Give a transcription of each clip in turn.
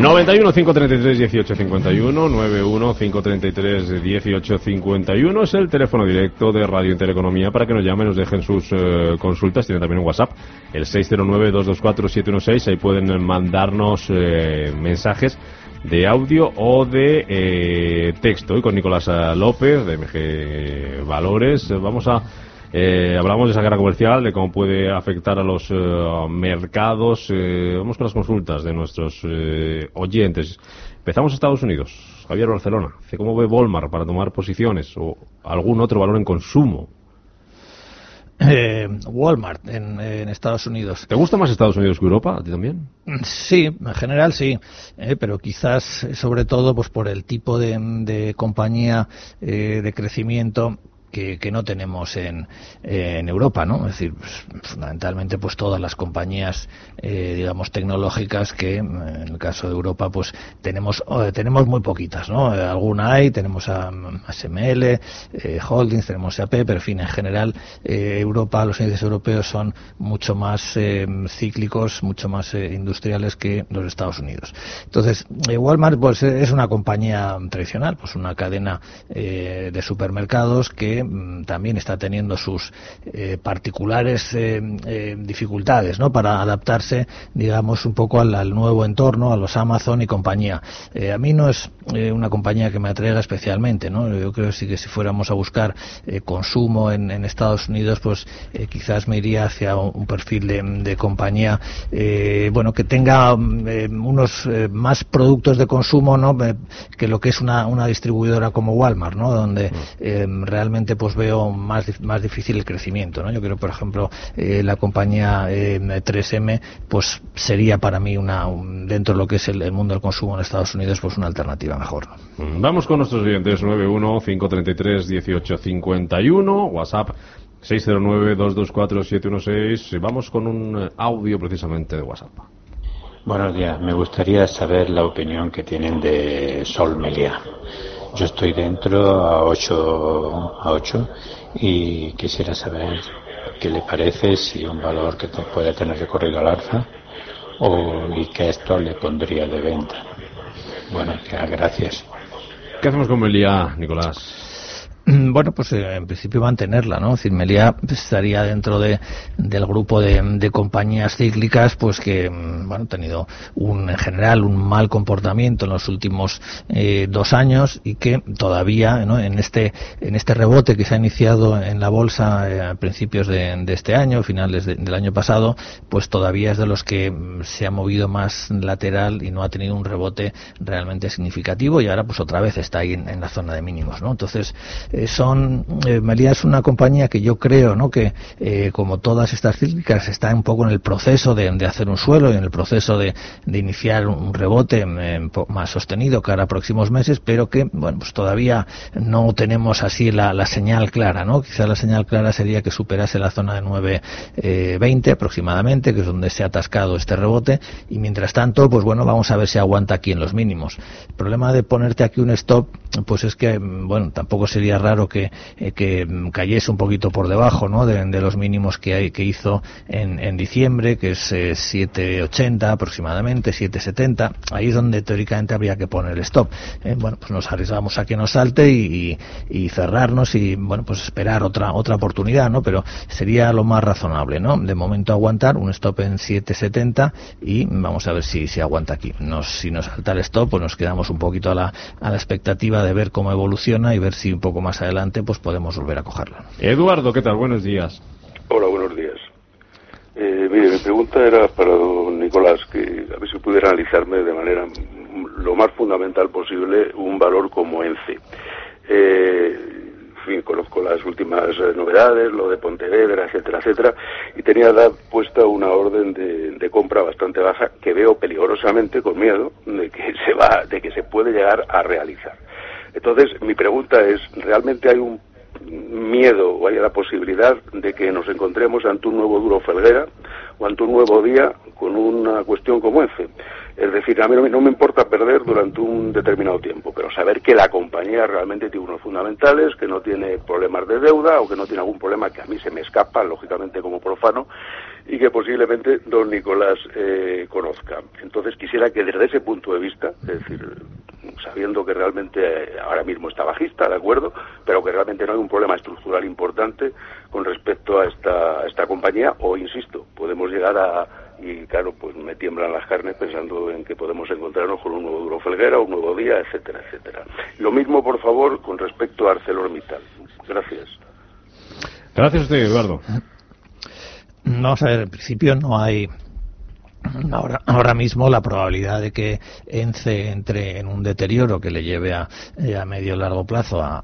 91 533 1851 91 533 1851 es el teléfono directo de Radio Intereconomía para que nos llamen, nos dejen sus eh, consultas. Tiene también un WhatsApp, el 609 224 716. Ahí pueden mandarnos eh, mensajes de audio o de eh, texto. Y con Nicolás López de MG Valores vamos a eh, hablamos de esa guerra comercial, de cómo puede afectar a los eh, mercados. Eh, vamos con las consultas de nuestros eh, oyentes. Empezamos Estados Unidos. Javier Barcelona. ¿Cómo ve Walmart para tomar posiciones o algún otro valor en consumo? Eh, Walmart en, en, Estados Unidos. ¿Te gusta más Estados Unidos que Europa? ¿A ti también? Sí, en general sí, eh, pero quizás sobre todo pues por el tipo de, de compañía eh, de crecimiento que, que, no tenemos en, eh, Europa, ¿no? Es decir, pues, fundamentalmente, pues todas las compañías, eh, digamos, tecnológicas que, en el caso de Europa, pues tenemos eh, tenemos muy poquitas, ¿no? Alguna hay, tenemos a, a SML, Holdings, tenemos SAP, pero en fin, en general, Europa, los índices europeos son mucho más cíclicos, mucho más industriales que los Estados Unidos. Entonces, Walmart, pues es una compañía tradicional, pues una cadena de supermercados que Mm, también está teniendo sus eh, particulares eh, eh, dificultades ¿no? para adaptarse, digamos, un poco al, al, nuevo entorno, a los Amazon y compañía. a mí no es una compañía que me atraiga especialmente. ¿no? Yo creo que sí que si fuéramos a buscar consumo en, en, Estados Unidos, pues quizás me iría hacia un, perfil de, de compañía bueno que tenga unos más productos de consumo ¿no? que lo que es una, una distribuidora como Walmart, ¿no? donde realmente pues veo más, más difícil el crecimiento. ¿no? Yo creo, por ejemplo, eh, la compañía eh, 3M pues sería para mí una dentro de lo que es el, el, mundo del consumo en Estados Unidos pues una alternativa mejor. ¿no? Vamos con nuestros oyentes 91 533 1851 WhatsApp 609-224-716. Vamos con un audio precisamente de WhatsApp. Buenos días. Me gustaría saber la opinión que tienen de Sol Melia. Yo estoy dentro a 8, a 8 y quisiera saber qué le parece, si un valor que puede tener recorrido al alza o y que esto le pondría de venta. Bueno, gracias. ¿Qué hacemos con Melia, Nicolás? Bueno, pues eh, en principio mantenerla, ¿no? Melia estaría dentro de, del grupo de, compañías cíclicas, pues que, bueno, han tenido un, en general un mal comportamiento en los últimos eh, dos años y que todavía, ¿no? En este, en este rebote que se ha iniciado en la bolsa eh, a principios de, de, este año, finales de, del año pasado, pues todavía es de los que se ha movido más lateral y no ha tenido un rebote realmente significativo y ahora pues otra vez está ahí en la zona de mínimos, ¿no? Entonces, son eh, Melia es una compañía que yo creo no que eh, como todas estas cíclicas está un poco en el proceso de, hacer un suelo y en el proceso de, de iniciar un rebote eh, más sostenido cara a próximos meses pero que bueno pues todavía no tenemos así la, la señal clara no quizá la señal clara sería que superase la zona de 9.20 aproximadamente que es donde se ha atascado este rebote y mientras tanto pues bueno vamos a ver si aguanta aquí en los mínimos. El problema de ponerte aquí un stop pues es que bueno tampoco sería raro que, eh, que cayese un poquito por debajo ¿no? de, los mínimos que, hay, que hizo en, en diciembre, que es eh, 7,80 aproximadamente, 7,70. Ahí es donde teóricamente habría que poner el stop. Eh, bueno, pues nos arriesgamos a que nos salte y, y, y, cerrarnos y bueno, pues esperar otra otra oportunidad, ¿no? Pero sería lo más razonable, ¿no? De momento aguantar un stop en 7,70 y vamos a ver si, si aguanta aquí. Nos, si nos salta el stop, pues nos quedamos un poquito a la, a la expectativa de ver cómo evoluciona y ver si un poco más adelante pues podemos volver a cogerla. Eduardo, ¿qué tal? Buenos días. Hola, buenos días. Eh, mire, mi pregunta era para don Nicolás, que a ver si pudiera analizarme de manera lo más fundamental posible un valor como ENCE. Eh, en fin, conozco las últimas eh, novedades, lo de Pontevedra, etcétera, etcétera, y tenía da, puesta una orden de, de, compra bastante baja que veo peligrosamente con miedo de que se va, de que se puede llegar a realizar. Entonces, mi pregunta es, ¿realmente hay un miedo o hay la posibilidad de que nos encontremos ante un nuevo duro Felguera o ante un nuevo día con una cuestión como ese? Es decir, a mí no me, importa perder durante durante un determinado tiempo, pero saber que la compañía realmente tiene unos fundamentales, que no tiene problemas de deuda o que no tiene algún problema que a mí se me escapa, lógicamente como profano, y que posiblemente don Nicolás eh, conozca. Entonces quisiera que desde ese punto de vista, es decir, sabiendo que realmente ahora mismo está bajista, de acuerdo, pero que realmente no hay un problema estructural importante con respecto a esta, esta compañía, o insisto, podemos llegar a, y claro, pues me tiemblan las carnes pensando en que podemos encontrarnos con un nuevo Duro Felguera, un nuevo día, etcétera, etcétera. Lo mismo, por favor, con respecto a ArcelorMittal. Gracias. Gracias a usted, Eduardo. Vamos a ver, en principio no hay Ahora, ahora mismo la probabilidad de que ENCE entre en un deterioro que le lleve a, eh, a medio largo plazo a,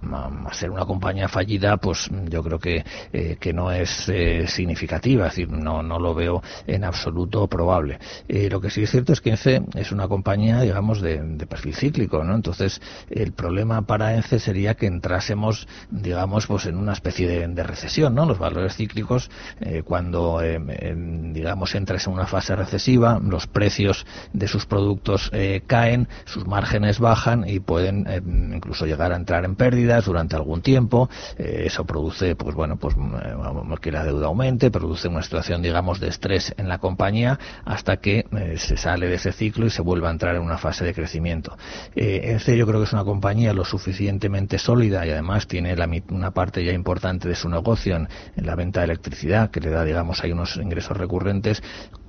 ser una compañía fallida, pues yo creo que, eh, que no es eh, significativa, es decir, no, no lo veo en absoluto probable. lo que sí es cierto es que ENCE es una compañía, digamos, de, perfil cíclico, ¿no? Entonces, el problema para ENCE sería que entrásemos, digamos, pues en una especie de, recesión, ¿no? Los valores cíclicos, cuando, digamos, entras en una fase de recesión, los precios de sus productos eh, caen, sus márgenes bajan y pueden eh, incluso llegar a entrar en pérdidas durante algún tiempo. Eh, eso produce, pues bueno, pues que la deuda aumente, produce una situación, digamos, de estrés en la compañía hasta que se sale de ese ciclo y se vuelve a entrar en una fase de crecimiento. este yo creo que es una compañía lo suficientemente sólida y además tiene una parte ya importante de su negocio en, en la venta de electricidad que le da, digamos, hay unos ingresos recurrentes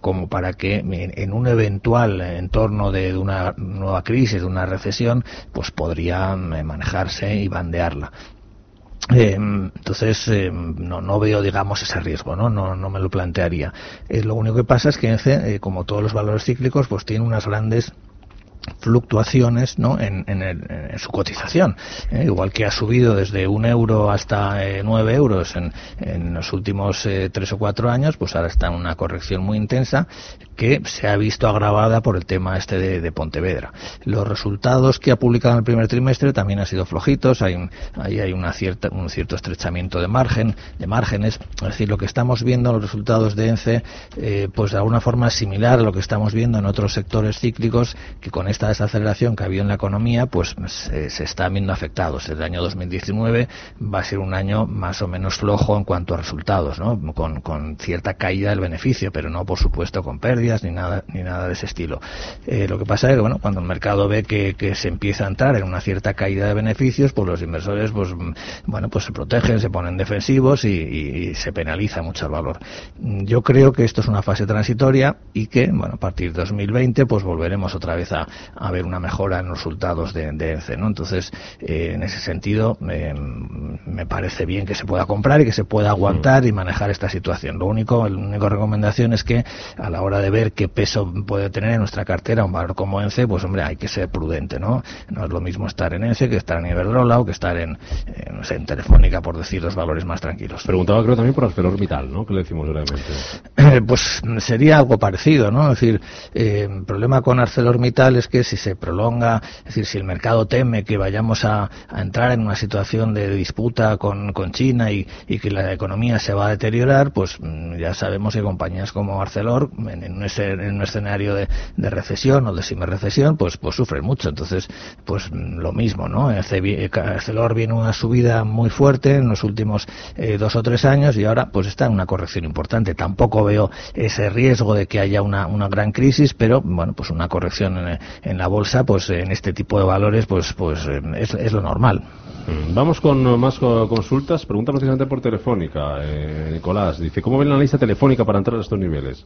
como para que en un eventual entorno de, una nueva crisis, de una recesión, pues podría eh, manejarse y bandearla. Eh, entonces eh, no, no, veo digamos ese riesgo no no, no me lo plantearía lo único que pasa es que como todos los valores cíclicos pues tiene unas grandes fluctuaciones ¿no? en, su cotización. ¿eh? igual que ha subido desde un euro hasta eh, nueve euros en, en los últimos eh, tres o cuatro años, pues ahora está en una corrección muy intensa que se ha visto agravada por el tema este de, Pontevedra. Los resultados que ha publicado en el primer trimestre también han sido flojitos, hay, ahí hay una cierta, un cierto estrechamiento de margen, de márgenes, es decir, lo que estamos viendo en los resultados de ENCE, pues de alguna forma similar a lo que estamos viendo en otros sectores cíclicos que con esta desaceleración que ha habido en la economía, pues se, está viendo afectados. El año 2019 va a ser un año más o menos flojo en cuanto a resultados, ¿no? con, con cierta caída del beneficio, pero no, por supuesto, con pérdidas ni nada, ni nada de ese estilo. Eh, lo que pasa es que, bueno, cuando el mercado ve que, que, se empieza a entrar en una cierta caída de beneficios, pues los inversores, pues, bueno, pues se protegen, se ponen defensivos y, y se penaliza mucho el valor. Yo creo que esto es una fase transitoria y que, bueno, a partir de 2020, pues volveremos otra vez a, a ver una mejora en los resultados de, de ENCE, ¿no? Entonces, eh, en ese sentido, eh, me parece bien que se pueda comprar y que se pueda aguantar mm. y manejar esta situación. Lo único, la única recomendación es que a la hora de ver qué peso puede tener en nuestra cartera un valor como ENCE, pues hombre, hay que ser prudente, ¿no? No es lo mismo estar en ENCE que estar en Iberdrola o que estar en, eh, no sé, en Telefónica, por decir los valores más tranquilos. Preguntaba creo también por ArcelorMittal, ¿no? ¿Qué le decimos brevemente? pues sería algo parecido, ¿no? Es decir, el problema con ArcelorMittal es que si se prolonga, es decir, si el mercado teme que vayamos a, entrar en una situación de disputa con, China y, que la economía se va a deteriorar, pues mm, ya sabemos que compañías como Arcelor, en, un, escenario de, recesión o de recesión, pues, pues sufren mucho. Entonces, pues mm, lo mismo, ¿no? Arcelor viene una subida muy fuerte en los últimos eh, dos o tres años y ahora pues está en una corrección importante. Tampoco veo ese riesgo de que haya una, una gran crisis, pero bueno, pues una corrección en, en la bolsa, pues en este tipo de valores, pues, pues eh, es, lo normal. Mm, vamos con más consultas. Pregunta precisamente por telefónica. Eh, Nicolás dice, ¿cómo ven la lista telefónica para entrar a estos niveles?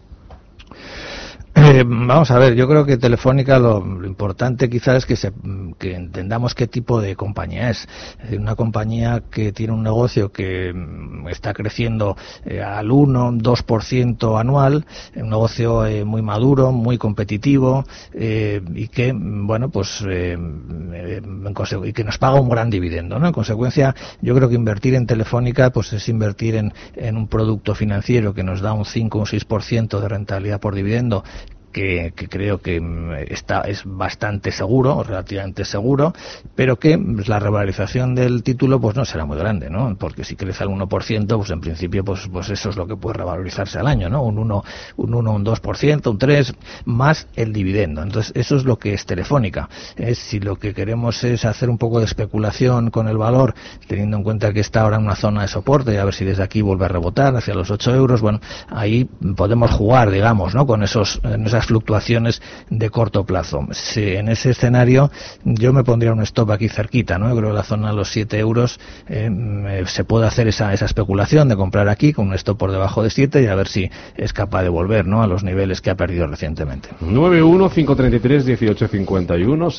Eh, vamos a ver, yo creo que Telefónica lo, importante quizás es que, se, que entendamos qué tipo de compañía es. Una compañía que tiene un negocio que mm, está creciendo eh, al 1, 2% anual, un negocio eh, muy maduro, muy competitivo y que, bueno, pues y que nos paga un gran dividendo. ¿no? En consecuencia, yo creo que invertir en Telefónica pues es invertir en, en un producto financiero que nos da un 5 o un 6% de rentabilidad por dividendo que, creo que mm, está, es bastante seguro, relativamente seguro, pero que la revalorización del título pues no será muy grande, ¿no? Porque si crece al 1%, pues en principio pues, pues eso es lo que puede revalorizarse al año, ¿no? Un 1, un 1, un 2%, un 3%, más el dividendo. Entonces, eso es lo que es Telefónica. si lo que queremos es hacer un poco de especulación con el valor, teniendo en cuenta que está ahora en una zona de soporte, y a ver si desde aquí vuelve a rebotar hacia los 8 euros, bueno, ahí podemos jugar, digamos, ¿no? Con esos, esas fluctuaciones de corto plazo. En ese escenario yo me pondría un stop aquí cerquita, ¿no? creo que la zona de los 7 euros eh, se puede hacer esa, esa especulación de comprar aquí con un stop por debajo de 7 y a ver si es capaz de volver, ¿no? A los niveles que ha perdido recientemente. 915331851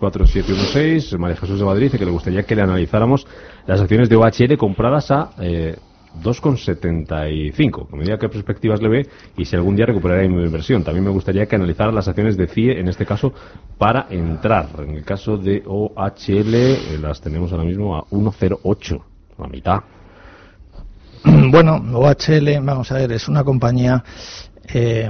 609224716 María Jesús de Madrid que le gustaría que le analizáramos las acciones de OHL compradas a eh, 2,75. Como diga qué perspectivas le ve y si algún día recuperará mi inversión. También me gustaría que analizara las acciones de CIE, en este caso, para entrar. En el caso de OHL, eh, las tenemos ahora mismo a 1,08, la mitad. Bueno, OHL, vamos a ver, es una compañía eh,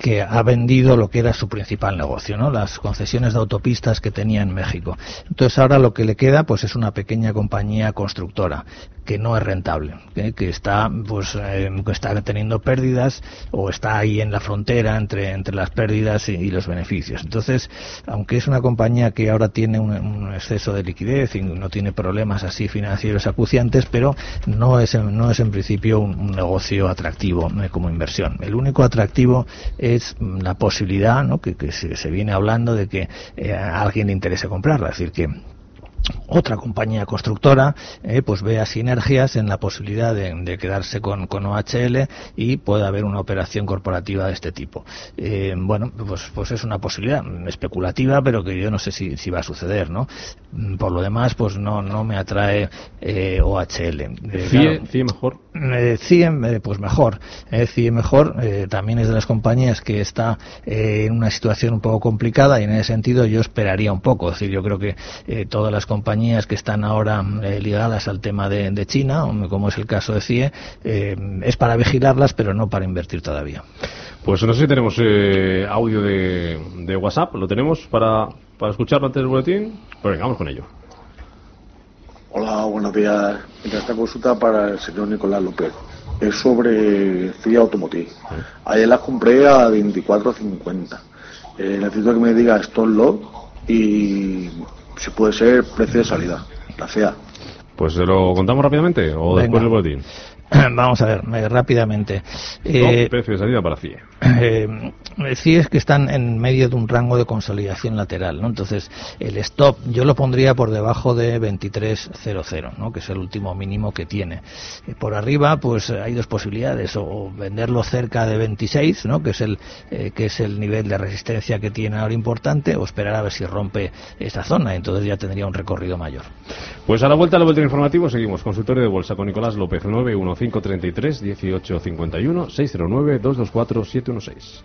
que ha vendido lo que era su principal negocio, ¿no? Las concesiones de autopistas que tenía en México. Entonces ahora lo que le queda, pues es una pequeña compañía constructora que no es rentable, ¿eh? que está pues eh, está teniendo pérdidas o está ahí en la frontera entre entre las pérdidas y, los beneficios. Entonces, aunque es una compañía que ahora tiene un, exceso de liquidez y no tiene problemas así financieros acuciantes, pero no es no es en principio un, negocio atractivo ¿eh? como inversión. El único atractivo es la posibilidad, ¿no? que, se, viene hablando de que a alguien le interese comprarla, es decir que otra compañía constructora eh, pues vea sinergias en la posibilidad de, quedarse con, OHL y pueda haber una operación corporativa de este tipo. Eh, bueno, pues, pues es una posibilidad especulativa, pero que yo no sé si, si va a suceder, ¿no? Mm, por lo demás, pues no, no me atrae eh, OHL. ¿CIE, mejor? CIE, pues mejor. CIE mejor también es de las compañías que está en una situación un poco complicada y en ese sentido yo esperaría un poco. Es decir, yo creo que todas las compañías que están ahora eh, ligadas al tema de, China, como es el caso de CIE, eh, es para vigilarlas, pero no para invertir todavía. Pues no sé si tenemos eh, audio de, WhatsApp, ¿lo tenemos para, para escucharlo antes del boletín? Pues venga, vamos con ello. Hola, buenos días. Esta consulta para el señor Nicolás López es sobre FIA Automotive. Ayer la compré a 24.50. necesito que me diga stop loss y si puede ser precio de salida, la FEA. Pues se lo contamos rápidamente o después del boletín. Vamos a ver, eh, rápidamente. Eh, precio de salida para CIE. Eh, CIE es que están en medio de un rango de consolidación lateral, ¿no? Entonces, el stop yo lo pondría por debajo de 23.00, ¿no? Que es el último mínimo que tiene. Eh, por arriba, pues hay dos posibilidades, o venderlo cerca de 26, ¿no? Que es el que es el nivel de resistencia que tiene ahora importante, o esperar a ver si rompe esa zona, entonces ya tendría un recorrido mayor. Pues a la vuelta al vuelta informativo seguimos. Consultorio de bolsa con Nicolás López 911 533 1851 609 224 716.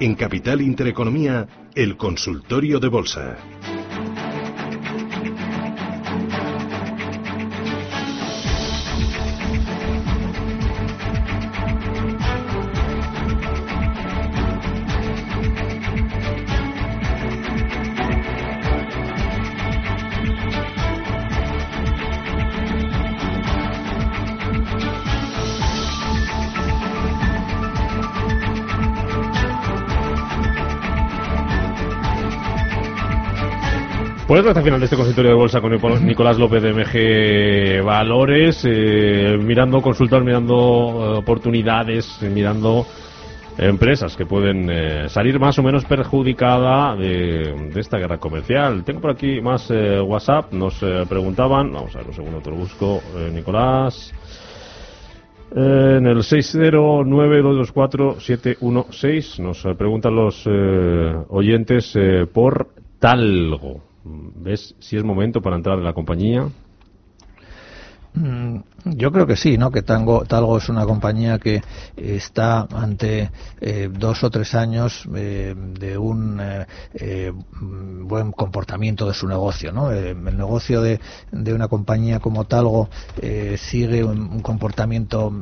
En Capital Intereconomía, el consultorio de bolsa. Pues hasta el final de este consultorio de bolsa con Nicolás López de MG Valores, eh, mirando, consultas, mirando eh, oportunidades, mirando empresas que pueden eh, salir más o menos perjudicadas de, esta guerra comercial. Tengo por aquí más WhatsApp, nos preguntaban, vamos a ver un segundo, te busco, Nicolás. en el 609224716 nos preguntan los oyentes por Talgo. ¿Ves si es momento para entrar en la compañía? Mm, yo creo que sí, ¿no? Que Tango, Talgo es una compañía que está ante eh, dos o tres años eh, de un eh, buen comportamiento de su negocio, ¿no? el negocio de, una compañía como Talgo sigue un, comportamiento,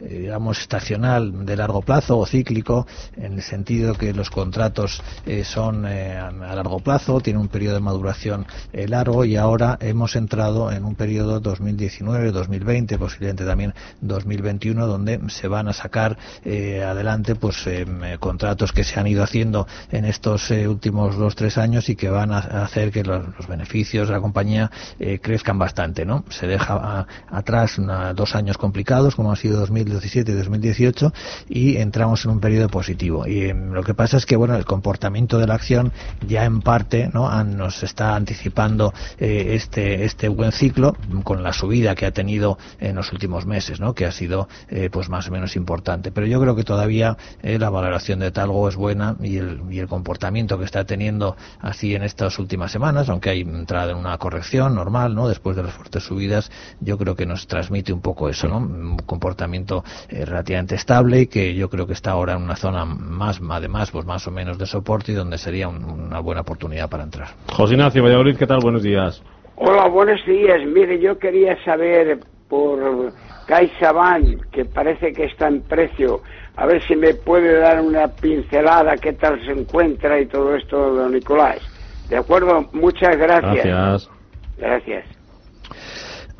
digamos, estacional de largo plazo o cíclico, en el sentido que los contratos son a largo plazo, tiene un periodo de maduración largo y ahora hemos entrado en un periodo 2019, 2020, posiblemente también 2021, donde se van a sacar eh, adelante pues eh, contratos que se han ido haciendo en estos eh, últimos dos tres años y que van a hacer que los, beneficios de la compañía crezcan bastante, ¿no? Se deja atrás dos años complicados como han sido 2017 y 2018 y entramos en un periodo positivo. Y lo que pasa es que bueno el comportamiento de la acción ya en parte no nos está anticipando este este buen ciclo con la subida que ha tenido en los últimos meses, ¿no? que ha sido eh, pues más o menos importante. Pero yo creo que todavía eh, la valoración de Talgo es buena y el, y el comportamiento que está teniendo así en estas últimas semanas, aunque hay entrada en una corrección normal, ¿no? después de las fuertes subidas, yo creo que nos transmite un poco eso, ¿no? un comportamiento eh, relativamente estable y que yo creo que está ahora en una zona más, además, pues más o menos de soporte y donde sería una buena oportunidad para entrar. José Ignacio Valladolid, ¿qué tal? Buenos días. Hola, buenos días. Mire, yo quería saber por CaixaBank, que parece que está en precio, a ver si me puede dar una pincelada, qué tal se encuentra y todo esto, don Nicolás. De acuerdo, muchas gracias. Gracias. Gracias.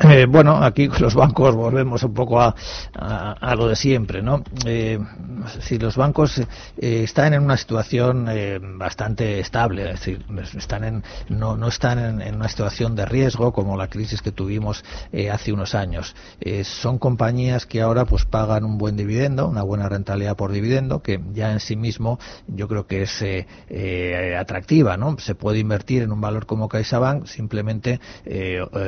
Eh, bueno, aquí los bancos volvemos un poco a, lo de siempre, ¿no? Eh, si los bancos eh, están en una situación bastante estable, es decir, están en, no, están en, una situación de riesgo como la crisis que tuvimos hace unos años. son compañías que ahora pues pagan un buen dividendo, una buena rentabilidad por dividendo, que ya en sí mismo yo creo que es atractiva, ¿no? Se puede invertir en un valor como CaixaBank simplemente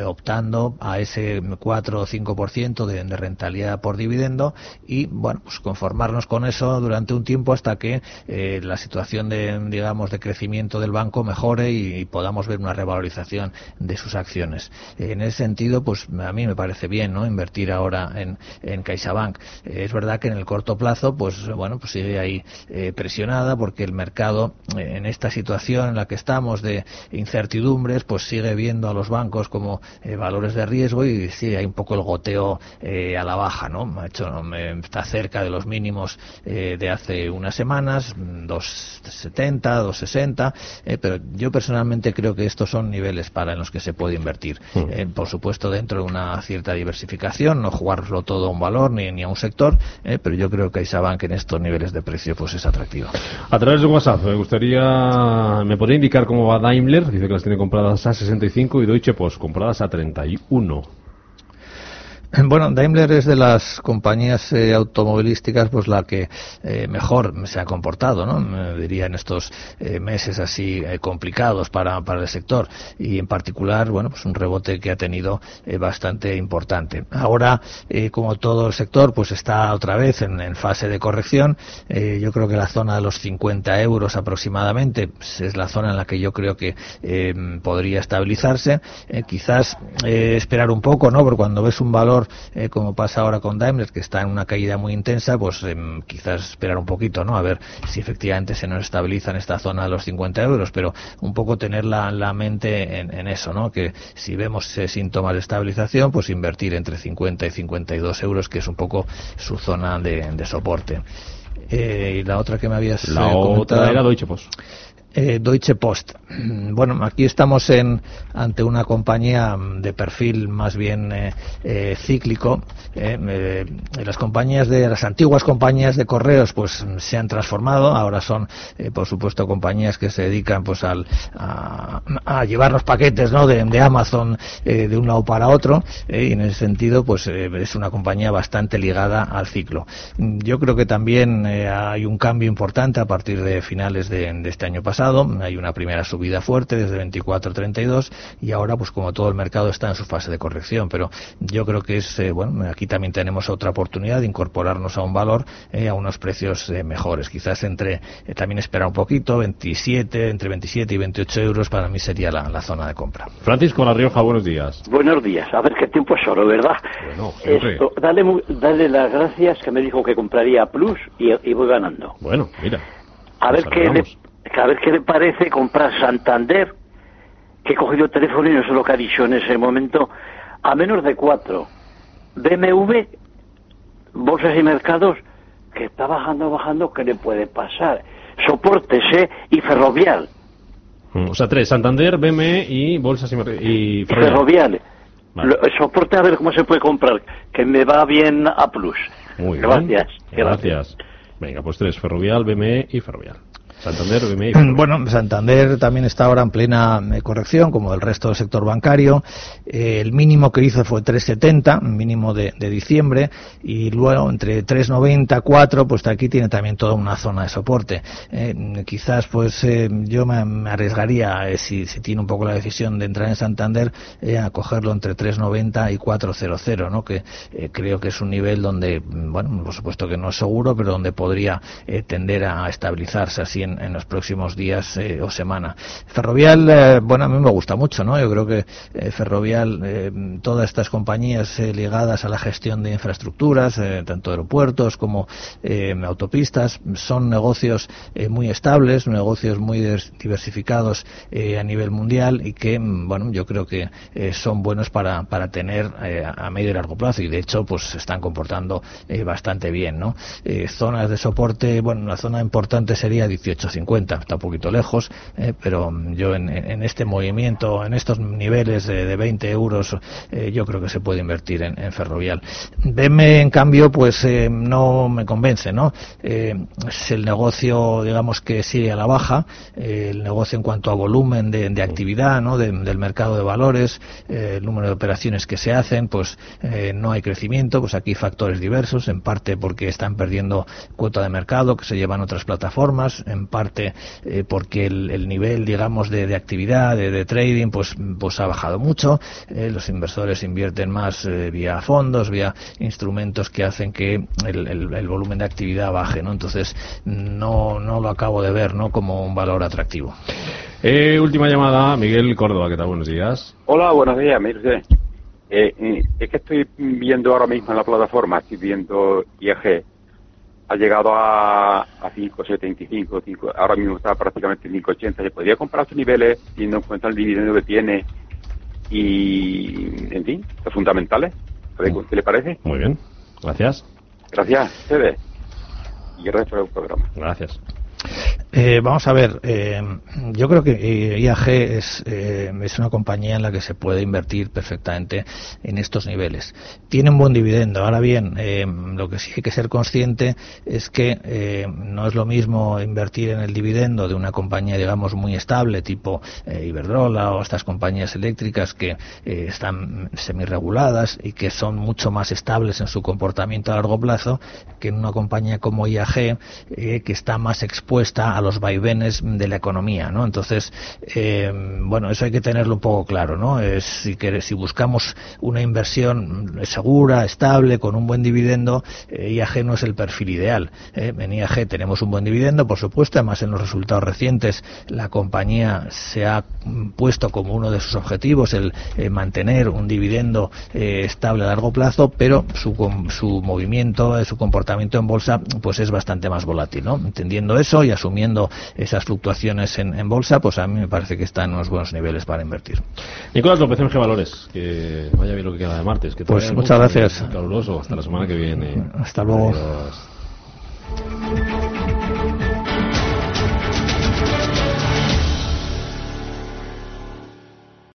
optando a ese 4 o 5% de, de rentabilidad por dividendo y, bueno, pues conformarnos con eso durante un tiempo hasta que eh, la situación de, digamos, de crecimiento del banco mejore y, podamos ver una revalorización de sus acciones. En ese sentido, pues a mí me parece bien, ¿no? Invertir ahora en, CaixaBank. Eh, es verdad que en el corto plazo, pues bueno, pues sigue ahí eh, presionada porque el mercado en esta situación en la que estamos de incertidumbres, pues sigue viendo a los bancos como valores de riesgo y sí, hay un poco el goteo eh, a la baja, ¿no? hecho, está cerca de los mínimos eh, de hace unas semanas, 2,70, 2,60, eh, pero yo personalmente creo que estos son niveles para en los que se puede invertir. Mm. por supuesto, dentro de una cierta diversificación, no jugarlo todo a un valor ni, ni a un sector, pero yo creo que que en estos niveles de precio pues es atractivo. A través de WhatsApp, me gustaría, ¿me podría indicar cómo va Daimler? Dice que las tiene compradas a 65 y Deutsche Post compradas a 31. Bueno, Daimler es de las compañías eh, automovilísticas pues la que eh, mejor se ha comportado, ¿no? Me diría en estos eh, meses así complicados para, para el sector y en particular, bueno, pues un rebote que ha tenido bastante importante. Ahora, como todo el sector, pues está otra vez en, en fase de corrección. yo creo que la zona de los 50 euros aproximadamente pues, es la zona en la que yo creo que podría estabilizarse. quizás esperar un poco, ¿no? Porque cuando ves un valor eh, como pasa ahora con Daimler, que está en una caída muy intensa, pues em, quizás esperar un poquito, ¿no? A ver si efectivamente se nos estabiliza en esta zona de los 50 euros, pero un poco tener la, mente en, eso, ¿no? Que si vemos eh, síntomas de estabilización, pues invertir entre 50 y 52 euros, que es un poco su zona de, soporte. Eh, y la otra que me habías la otra era Deutsche Post. Eh, Deutsche Post. Bueno, aquí estamos en, ante una compañía de perfil más bien eh, eh, cíclico. las compañías de las antiguas compañías de correos, pues se han transformado. Ahora son, por supuesto, compañías que se dedican, pues, al, a, llevar los paquetes, ¿no? De, de Amazon de un lado para otro. y en ese sentido, pues, es una compañía bastante ligada al ciclo. Yo creo que también hay un cambio importante a partir de finales de este año pasado pasado. Hay una primera subida fuerte desde 24 a 32 y ahora, pues como todo el mercado está en su fase de corrección. Pero yo creo que es, eh, bueno, aquí también tenemos otra oportunidad de incorporarnos a un valor eh, a unos precios eh, mejores. Quizás entre, también esperar un poquito, 27, entre 27 y 28 euros para mí sería la, zona de compra. Francisco La Rioja, buenos días. Buenos días. A ver qué tiempo es oro, ¿verdad? Bueno, Esto, dale, dale las gracias que me dijo que compraría Plus y, y voy ganando. Bueno, mira. A ver, qué le, a ver qué le parece comprar Santander, que he cogido el teléfono y no sé lo que ha dicho en ese momento, a menos de cuatro. BMW, bolsas y mercados, que está bajando, bajando, ¿qué le puede pasar? Soportes, ¿eh? Y ferrovial. Mm, o sea, tres, Santander, BME y bolsas y, y ferrovial. soporte a ver cómo se puede comprar, que me va bien a plus. Muy Gracias. Gracias. Venga, pues tres, Ferrovial, BME y Ferrovial. Santander, Bueno, Santander también está ahora en plena eh, corrección, como el resto del sector bancario. Eh, el mínimo que hizo fue 3,70, mínimo de, diciembre, y luego entre 3,90, 4, pues aquí tiene también toda una zona de soporte. Eh, quizás, pues yo me, arriesgaría, si, si, tiene un poco la decisión de entrar en Santander, a cogerlo entre 3,90 y 4,00, ¿no? Que creo que es un nivel donde, bueno, por supuesto que no es seguro, pero donde podría tender a estabilizarse así en en, los próximos días eh, o semana. Ferrovial, eh, bueno, a mí me gusta mucho, ¿no? Yo creo que eh, Ferrovial, todas estas compañías ligadas a la gestión de infraestructuras, tanto aeropuertos como autopistas, son negocios muy estables, negocios muy diversificados a nivel mundial y que, mm, bueno, yo creo que son buenos para, para tener a medio y largo plazo y de hecho, pues se están comportando bastante bien, ¿no? zonas de soporte, bueno, la zona importante sería 18 850, está un poquito lejos, eh, pero yo en, este movimiento, en estos niveles de, 20 euros, eh, yo creo que se puede invertir en, ferrovial. Veme, en cambio, pues eh, no me convence, ¿no? es el negocio, digamos que sigue a la baja, el negocio en cuanto a volumen de, actividad, ¿no? del mercado de valores, el número de operaciones que se hacen, pues no hay crecimiento, pues aquí factores diversos, en parte porque están perdiendo cuota de mercado que se llevan otras plataformas, en parte eh, porque el, nivel, digamos, de, actividad, de, trading, pues, pues ha bajado mucho. Eh, los inversores invierten más eh, vía fondos, vía instrumentos que hacen que el, volumen de actividad baje, ¿no? Entonces, no, no lo acabo de ver, ¿no? Como un valor atractivo. última llamada, Miguel Córdoba, ¿qué tal? Buenos días. Hola, buenos días, mire es que estoy viendo ahora mismo en la plataforma, estoy viendo IAG, ha llegado a, a 5,75, ahora mismo está prácticamente en 5,80. ¿Se podría comprar estos niveles teniendo en cuenta el dividendo que tiene y, en fin, los fundamentales? A ver, ¿qué le parece? Muy bien, gracias. Gracias, Cede. Y gracias por el programa. Gracias. Eh, vamos a ver, eh, yo creo que eh, IAG es, es una compañía en la que se puede invertir perfectamente en estos niveles. Tiene un buen dividendo. Ahora bien, lo que sí hay que ser consciente es que no es lo mismo invertir en el dividendo de una compañía, digamos, muy estable, tipo Iberdrola o estas compañías eléctricas que están semirreguladas y que son mucho más estables en su comportamiento a largo plazo, que en una compañía como IAG, que está más expuesta a los vaivenes de la economía, ¿no? Entonces, eh, bueno, eso hay que tenerlo un poco claro, ¿no? Es, si, que, si buscamos una inversión segura, estable, con un buen dividendo, eh, IAG no es el perfil ideal. ¿eh? En IAG tenemos un buen dividendo, por supuesto, además en los resultados recientes la compañía se ha puesto como uno de sus objetivos el mantener un dividendo estable a largo plazo, pero su, su movimiento, su comportamiento en bolsa, pues es bastante más volátil, ¿no? Entendiendo eso y asumiendo esas fluctuaciones en, bolsa, pues a mí me parece que está en unos buenos niveles para invertir. Nicolás López, MG Valores, que vaya bien lo que queda de martes. Que pues muchas gracias. Caluroso, hasta la semana que viene. Hasta luego.